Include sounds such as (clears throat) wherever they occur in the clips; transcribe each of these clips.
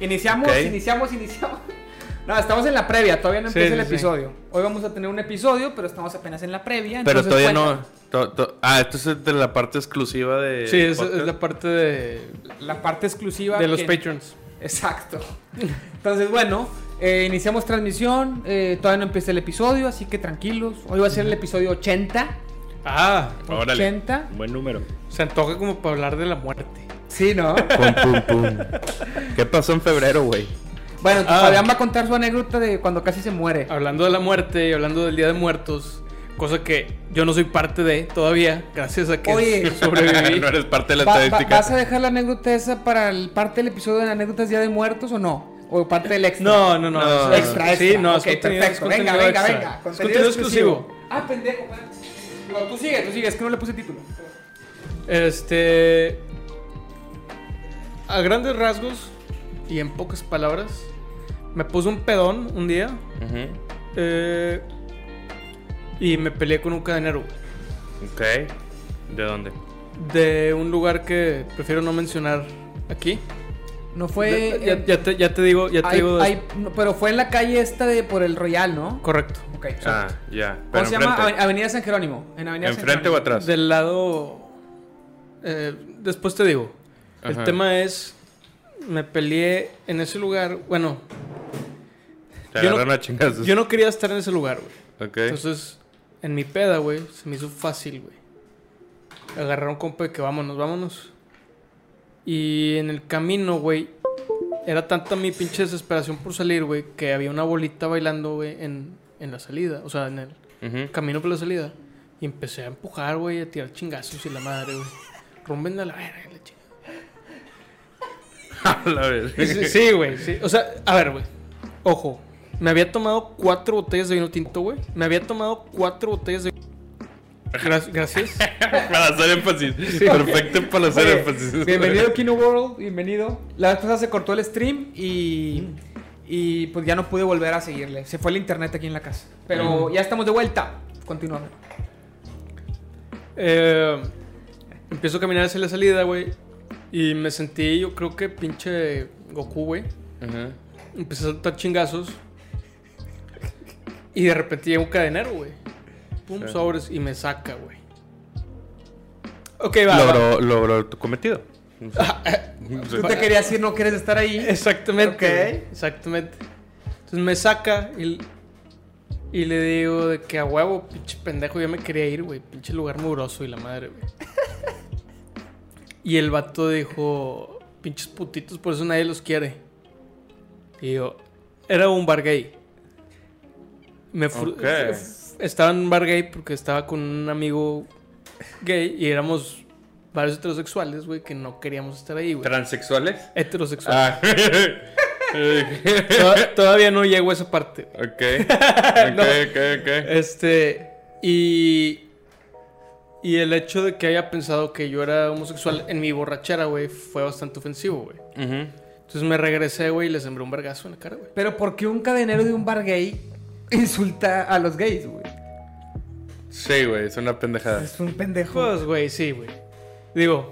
Iniciamos, iniciamos, iniciamos. (laughs) No, estamos en la previa, todavía no empieza sí, el sí. episodio. Hoy vamos a tener un episodio, pero estamos apenas en la previa. Pero entonces todavía cuenta. no. to- to- ah, esto es de la parte exclusiva de. Sí, es, la parte de, La parte exclusiva. de los que- patrons. Exacto. Entonces, bueno, eh, iniciamos transmisión. eh, todavía no empieza el episodio, así que tranquilos. Hoy va a ser el episodio 80. Ah, Órale. 80. Buen número. se antoja como para hablar de la muerte. Sí, ¿no? Pum, pum, pum. ¿Qué pasó en febrero, güey? Bueno, Ah. Fabián va a contar su anécdota de cuando casi se muere. Hablando de la muerte y hablando del Día de Muertos, cosa que yo no soy parte de todavía, gracias a que Oye. (laughs) sobreviví. (laughs) no eres parte de la Va- va- estadística. ¿Vas a dejar la anécdota esa para el parte del episodio de anécdotas Día de Muertos o no? ¿O parte del extra? No, no, no. Es- Extra, extra. Sí, no, es Ok, contenido, perfecto. es Venga, contenido venga, extra. venga. Es Contenido contenido exclusivo. Ah, pendejo. No, tú sigue, tú sigue. Es que no le puse título. Este. A grandes rasgos y en pocas palabras, me puse un pedón un día eh, y me peleé con un cadenero Ok. ¿De dónde? de un lugar que prefiero no mencionar aquí. No fue. ya, te, ya te digo, ya te hay- digo. de- hay- no, pero fue en la calle esta de por el Royal, ¿no? Correcto. Ok. Ah, ya. ¿Cómo se llama? Avenida San Jerónimo. En Avenida San ¿Enfrente o atrás? Del lado. eh, después te digo. El tema es. Me peleé en ese lugar. Bueno, Te yo no- agarraron a chingazos. yo no quería estar en ese lugar, güey. Ok. Entonces, en mi peda, güey, se me hizo fácil, güey. Agarrar un compa de que vámonos, vámonos. Y en el camino, güey, era tanta mi pinche desesperación por salir, güey, que había una bolita bailando, güey, en, en la salida. O sea, en el Ujú. camino por la salida. Y empecé a empujar, güey, a tirar chingazos y la madre, güey. Rumben a la verga, (laughs) la. Sí, Sí, güey, sí. O sea, a ver, güey. Ojo. Me había tomado cuatro botellas de vino tinto, güey. Me había tomado cuatro botellas de... Gra- gracias. (laughs) para hacer énfasis. Perfecto para hacer Oye, énfasis. Bienvenido Kino World, bienvenido. La vez pasada se cortó el stream y, y pues ya no pude volver a seguirle. Se fue el internet aquí en la casa. Pero ya estamos de vuelta. Continuamos. Eh, empiezo a caminar hacia la salida, güey. Y me sentí, yo creo que pinche Goku, güey. Ujú. Empecé a soltar chingazos. Y de repente llega un cadenero, güey. Pum, Sí. sobres. Y me saca, güey. Ok, va. va. Logró, logró tu cometido. (laughs) Tú te querías ir, no quieres estar ahí. Exactamente. Ok. güey, Exactamente. Entonces me saca y, y le digo de que a huevo, pinche pendejo, ya me quería ir, güey. Pinche lugar mugroso y la madre, güey. Y el vato dijo, pinches putitos, por eso nadie los quiere. Y yo, era un bar gay. Me fru- Ok. f- Estaba en un bar gay porque estaba con un amigo gay y éramos varios heterosexuales, güey, que no queríamos estar ahí, güey. ¿Transexuales? Heterosexuales. Ah. (laughs) Toda- Todavía no llego a esa parte. ok. Ok, (laughs) No. ok, ok. Este. Y. Y el hecho de que haya pensado que yo era homosexual en mi borrachera, güey, fue bastante ofensivo, güey. Entonces me regresé, güey, y le sembré un vergazo en la cara, güey. Pero ¿por qué un cadenero de un bar gay (laughs) insulta a los gays, güey? Sí, güey, es una pendejada. Es un pendejo. Pues, güey, sí, güey. Digo,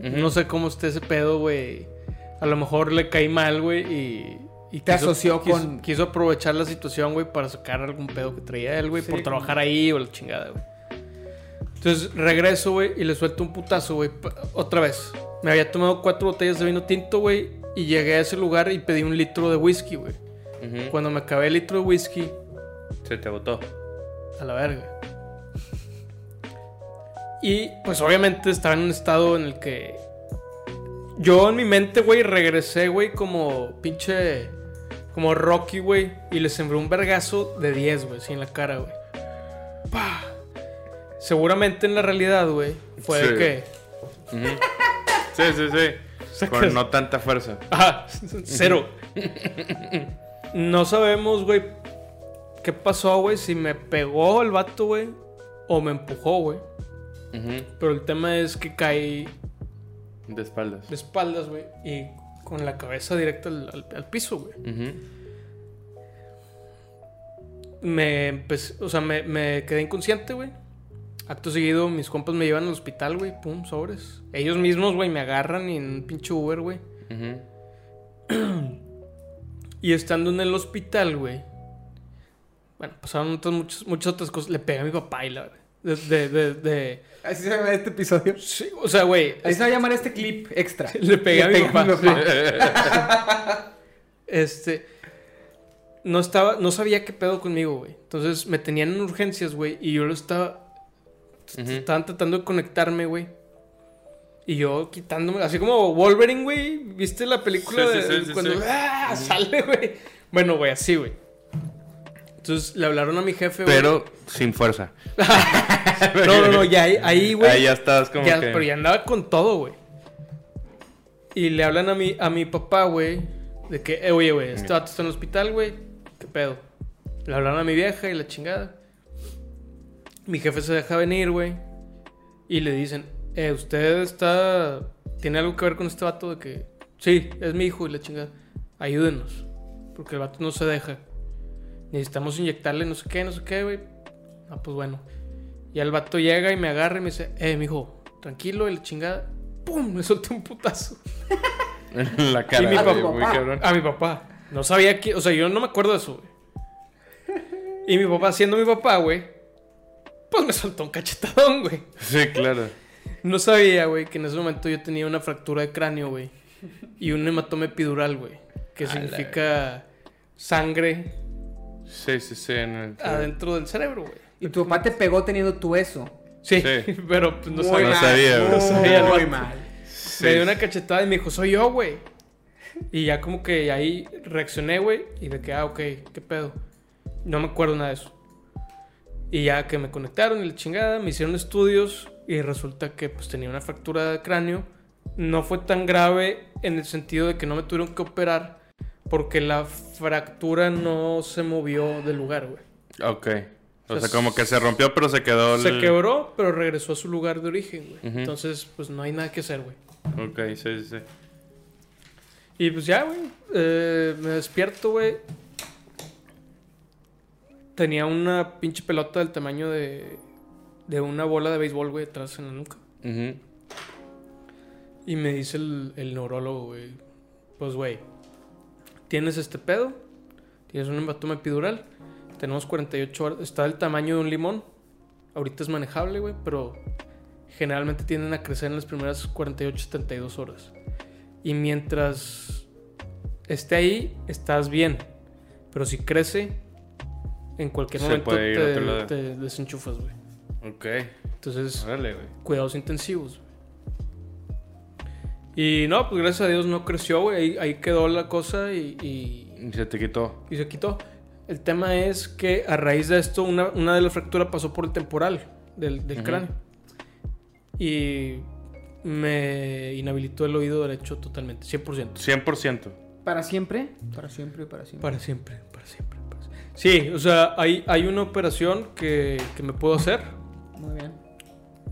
no sé cómo esté ese pedo, güey. A lo mejor le caí mal, güey, y. y Te asoció quiso- con- Quiso aprovechar la situación, güey, para sacar algún pedo que traía él, güey, Sí, por como- trabajar ahí o la chingada, güey. Entonces regreso, güey, y le suelto un putazo, güey. Otra vez. Me había tomado cuatro botellas de vino tinto, güey, y llegué a ese lugar y pedí un litro de whisky, güey. Cuando me acabé el litro de whisky, Se te agotó. a la verga. Y pues obviamente estaba en un estado en el que yo en mi mente, güey, regresé, güey, como pinche como Rocky, güey, y le sembré un vergazo de 10, güey, así en la cara, güey. Pa. Seguramente en la realidad, güey, fue de Sí. que Ujú. Sí, sí, sí. (laughs) Con no tanta fuerza. Ajá, (laughs) cero. No sabemos, güey, qué pasó, güey, si me pegó el vato, güey, o me empujó, güey. Pero el tema es que caí De espaldas. de espaldas, güey, y con la cabeza directa al, al- al piso, güey. Me empecé, o sea, me, me quedé inconsciente, güey. Acto seguido, mis compas me llevan al hospital, güey, pum, sobres. Ellos mismos, güey, me agarran en un pinche Uber, güey. (clears throat) Y estando en el hospital, güey. Bueno, pasaron otras, muchas, muchas otras cosas. Le pegué a mi papá y la verdad. De, de, de, de- Así se va a ver este episodio. sí, o sea, güey. Ahí se va a llamar este clip extra. (laughs) Le pegué a mi pegué papá. (laughs) Este. No estaba. No sabía qué pedo conmigo, güey. Entonces me tenían en urgencias, güey. Y yo lo estaba. Estaban tratando de conectarme, güey. Y yo quitándome. Así como Wolverine, güey. ¿Viste la película Sí, de sí, sí, cuando sí. ¡ah! sale, güey? Bueno, güey, así, güey. Entonces le hablaron a mi jefe, güey. Pero sin fuerza. (laughs) No, no, no, ya ahí, ahí, güey. Ahí ya estás como Ya, que... Pero ya andaba con todo, güey. Y le hablan a mi, a mi papá, güey. De que, eh, oye, güey, este vato está en el hospital, güey. ¿Qué pedo? Le hablaron a mi vieja y la chingada. Mi jefe se deja venir, güey. Y le dicen, eh, usted está... ¿Tiene algo que ver con este vato de que... Sí, es mi hijo y la chingada. Ayúdenos. Porque el vato no se deja. Necesitamos inyectarle no sé qué, no sé qué, güey. Ah, pues bueno. Y el vato llega y me agarra y me dice, eh, mijo, tranquilo, y la chingada. ¡Pum! Me solté un putazo. (laughs) La cara. Y mi papá- muy cabrón. A mi papá. No sabía que. O sea, yo no me acuerdo de eso, güey. Y mi papá, siendo mi papá, güey. Pues me soltó un cachetadón, güey. Sí, claro. No sabía, güey, que en ese momento yo tenía una fractura de cráneo, güey. Y un hematoma epidural, güey. Que A significa sangre Sí, sí, sí. en el- adentro del cerebro, güey. Y tu papá te pegó teniendo tú eso. Sí, Sí. (laughs) pero pues, no sabía. No sabía, güey. No sabía el Muy mal. Sí. Me dio una cachetada y me dijo, soy yo, güey. Y ya como que ahí reaccioné, güey. Y de que, ah, ok, ¿qué pedo? No me acuerdo nada de eso. Y ya que me conectaron y la chingada, me hicieron estudios y resulta que pues tenía una fractura de cráneo. No fue tan grave en el sentido de que no me tuvieron que operar porque la fractura no se movió del lugar, güey. Ok. O O sea, sea, como que se rompió, pero se quedó... Se el- quebró, pero regresó a su lugar de origen, güey. Ujú. Entonces, pues no hay nada que hacer, güey. Ok, sí, sí, sí. Y pues ya, güey. eh, me despierto, güey. Tenía una pinche pelota del tamaño de, de una bola de béisbol, güey, atrás en la nuca. Y me dice el, el neurólogo, güey. Pues, güey, tienes este pedo. Tienes un hematoma epidural. Tenemos 48 horas. Está del tamaño de un limón. Ahorita es manejable, güey, pero generalmente tienden a crecer en las primeras 48, 72 horas. Y mientras esté ahí, estás bien. Pero si crece, en cualquier Se momento puede ir a otro te, lado. te desenchufas, güey. Ok. Entonces, Órale, güey. cuidados intensivos. Y no, pues gracias a Dios no creció, güey. Ahí, ahí quedó la cosa y, y- Y se te quitó. y se quitó. El tema es que a raíz de esto, una, una de las fracturas pasó por el temporal del, del Ujú. cráneo. Y me inhabilitó el oído derecho totalmente, 100%. 100%. ¿Para siempre? Para siempre, para siempre. Para siempre, para siempre. Sí, o sea, hay, hay una operación que, que me puedo hacer. Muy bien.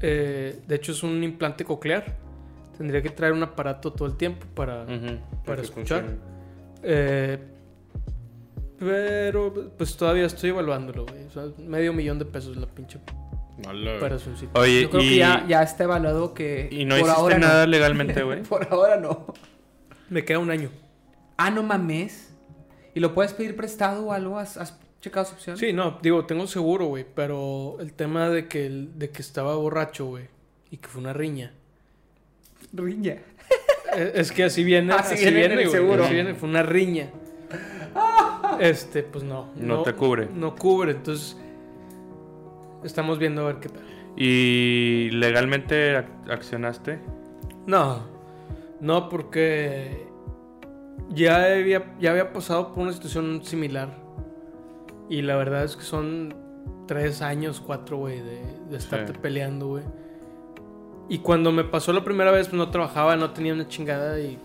Eh, de hecho, es un implante coclear. Tendría que traer un aparato todo el tiempo para. Para escuchar. Eh, pero pues todavía estoy evaluándolo, güey. O sea, medio millón de pesos la pinche güey. operacioncita. Oye, Yo creo y... que ya, ya está evaluado que. y no por hiciste ahora nada no. (laughs) legalmente, güey. Por ahora no. Me queda un año. Ah, no mames. ¿Y lo puedes pedir prestado o algo? ¿Has, has checado esa opción? Sí, no, digo, tengo seguro, güey. Pero el tema de que, el- de que estaba borracho, güey. Y que fue una riña. Riña. Eh, Es que así viene, (laughs) Así así, viene en viene, seguro. Así viene, fue una riña. (laughs) Este, pues no. No te cubre. No cubre, entonces. Estamos viendo a ver qué tal. ¿Y legalmente ac- accionaste? No, no, porque ya había, ya había pasado por una situación similar. Y la verdad es que son tres años, cuatro, güey, de, de estarte Sí. peleando, güey. Y cuando me pasó la primera vez, pues no trabajaba, no tenía una chingada y,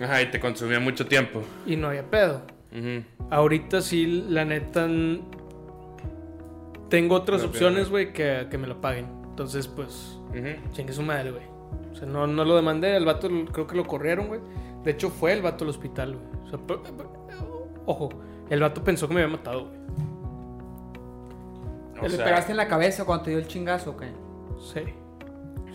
Ajá, y te consumía mucho tiempo. y no había pedo. Ujú. Ahorita sí, la neta, tengo otras opciones, güey, que, que me lo paguen. Entonces, pues, Ujú. Chingue su madre, güey. O sea, no, no lo demandé. El vato creo que lo corrieron, güey. De hecho, fue el vato al hospital, güey. O sea, pe- ojo, el vato pensó que me había matado, güey. O ¿Le sea, pegaste en la cabeza cuando te dio el chingazo o qué? Sí.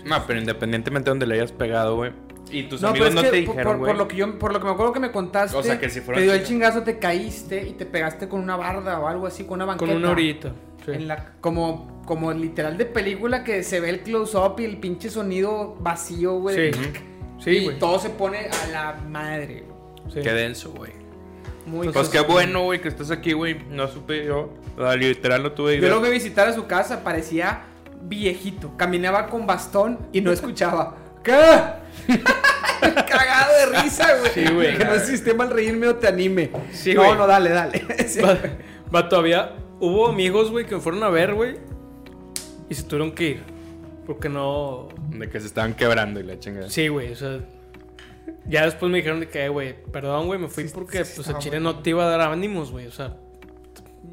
No, pero independientemente de donde le hayas pegado, güey. Y tus No, pero amigos es no que te por- dijeron, por, güey. por lo que yo, por lo que me acuerdo que me contaste, O sea, que si fuera te dio el chingazo, te caíste y te pegaste con una barda o algo así, con una banqueta. Con una orillita. sí. En la, como, como literal de película que se ve el close-up y el pinche sonido vacío, güey. Sí. Ujú. Sí, y todo se pone a la madre, güey. Sí. Qué denso, güey. Muy Pues qué bueno, güey, que estás aquí, güey. No supe yo. Literal, no tuve Yo idea. lo fui a visitar a su casa, parecía viejito. Caminaba con bastón y no escuchaba. ¿Qué? (laughs) Cagado de risa, güey. Sí, güey. Que no existe mal reírme o te anime. Sí, no, no, dale, dale. (laughs) Sí. Va, va, todavía hubo amigos, güey, que me fueron a ver, güey. Y se tuvieron que ir. Porque no. De que se estaban quebrando y la chingada. Sí, güey, o sea. Ya después me dijeron de que, "Eh, güey, perdón, güey, me fui Sí, porque sí, pues el chile no te iba a dar ánimos, güey. O sea,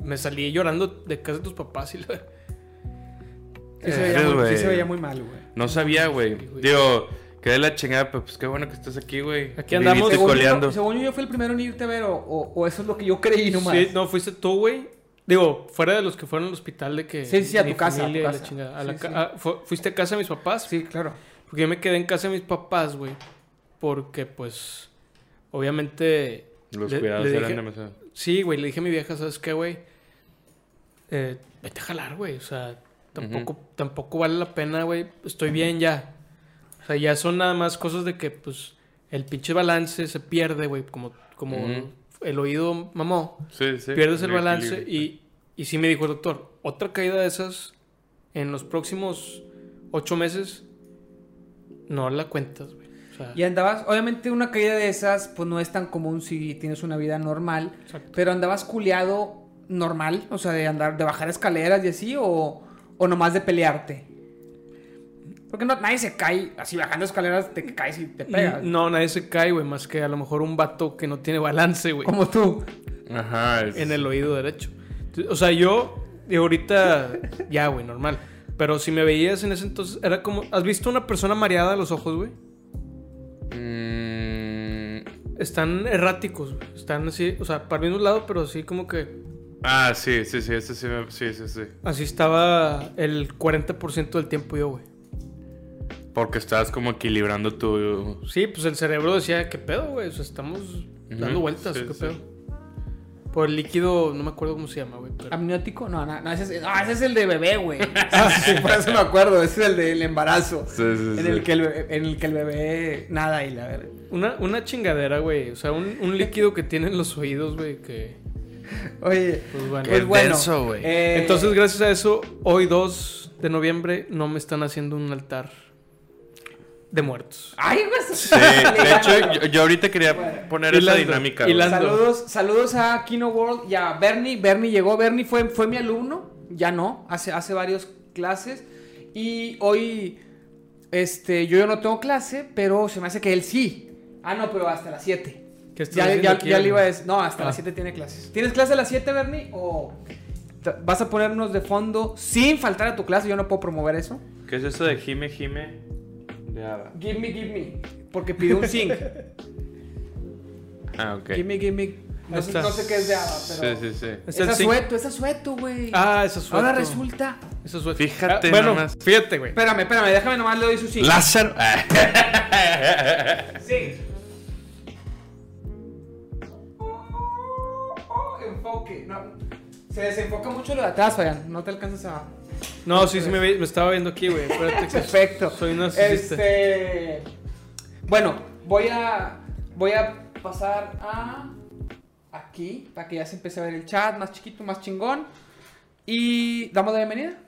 me salí llorando de casa de tus papás y la. Sí se, veía Eh, muy, sí güey. se veía muy mal, güey. No sabía, güey. Digo, que de la chingada, pero pues qué bueno que estás aquí, güey. Aquí andamos. Según coleando. yo, según yo, yo fui el primero en irte a ver, o, o- o eso es lo que yo creí nomás. Sí, no, fuiste tú, güey. Digo, fuera de los que fueron al hospital de que. Sí, sí, a tu casa, a tu casa. chingada. A Sí, la ca- sí. a- fu- fuiste a casa de mis papás. Sí, claro. Porque yo me quedé en casa de mis papás, güey. Porque, pues, obviamente. Los le- cuidados le eran dije- demasiado. Sí, güey, le dije a mi vieja, ¿sabes qué, güey? Eh, vete a jalar, güey. O sea, tampoco, tampoco vale la pena, güey. Estoy bien ya. O sea, ya son nada más cosas de que, pues, el pinche balance se pierde, güey. Como, como. El oído mamó. Sí, sí. pierdes el balance y, y sí me dijo el doctor, otra caída de esas en los próximos ocho meses no la cuentas, güey. O sea, Y andabas, obviamente una caída de esas, pues no es tan común si tienes una vida normal, Exacto. pero andabas culeado normal, o sea, de andar, de bajar escaleras y así, o, o nomás de pelearte. Porque no, nadie se cae así bajando escaleras, te caes y te pegas. No, nadie se cae, güey, más que a lo mejor un vato que no tiene balance, güey, Como tú. Ajá. es- en el oído derecho. O sea, yo, y ahorita, (laughs) ya, güey, normal. Pero si me veías en ese entonces, era como, ¿has visto una persona mareada a los ojos, güey? Mm, Están erráticos, güey. Están así, o sea, para el mismo lado, pero así como que Ah, sí, sí, sí, ese sí, me- sí, sí, sí. Así estaba el 40% del tiempo yo, güey. Porque estabas como equilibrando tu... Sí, pues el cerebro decía, ¿qué pedo, güey? O sea, estamos dando vueltas, sí, ¿qué sí. pedo? Por el líquido, no me acuerdo cómo se llama, güey. pero- ¿Amniótico? No, no, no, ese es, no, ese es el de bebé, güey. (laughs) Ah, sí, por eso me acuerdo, ese es el del embarazo. Sí, sí, En sí. el, que el bebé, en el que el bebé nada y la verdad. Una, una chingadera, güey. O sea, un, un líquido que tienen los oídos, güey, que... Oye, Pues bueno. pues Qué bueno. denso, güey. eh, Entonces, gracias a eso, hoy 2 de noviembre no me están haciendo un altar de muertos. Ay, güey. Sí, de hecho, yo, yo ahorita quería poner esa dinámica. hilando. Saludos, saludos a Kino World y a Bernie. Bernie llegó, Bernie fue, fue mi alumno, ya no, hace, hace varios clases. Y hoy, este, yo, yo no tengo clase, pero se me hace que él sí. Ah, no, pero hasta las 7. ¿Qué estás Ya, ya, aquí, ya le iba a decir, no, hasta Ah. las 7 tiene clases. ¿Tienes clase a las 7, Bernie? ¿O vas a ponernos de fondo sin faltar a tu clase? Yo no puedo promover eso. ¿Qué es eso de Jime Jime? Give me, give me. Porque pidió un sing. (laughs) Ah, ok. Give me, give me. No sé, está. no sé qué es de Ava, pero. Sí, sí, sí. Es zinc. asueto, es asueto, güey. Ah, eso es Ahora resulta. Eso es Fíjate Ah, bueno, nomás. fíjate, güey. Espérame, espérame, déjame nomás le doy su sing. Lázaro. (laughs) Sing. Enfoque. No, se desenfoca mucho lo de atrás, Fabián. No te alcanzas a. No, sí, sí me, estaba viendo aquí, güey. Perfecto. soy un narcisista. Este. Bueno, voy a. Voy a pasar a. Aquí, para que ya se empiece a ver el chat más chiquito, más chingón. Y damos la bienvenida.